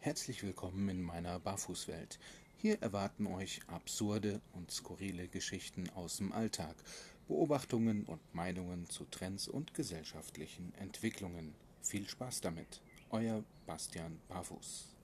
Herzlich willkommen in meiner Barfußwelt. Hier erwarten euch absurde und skurrile Geschichten aus dem Alltag, Beobachtungen und Meinungen zu Trends und gesellschaftlichen Entwicklungen. Viel Spaß damit. Euer Bastian Barfuß.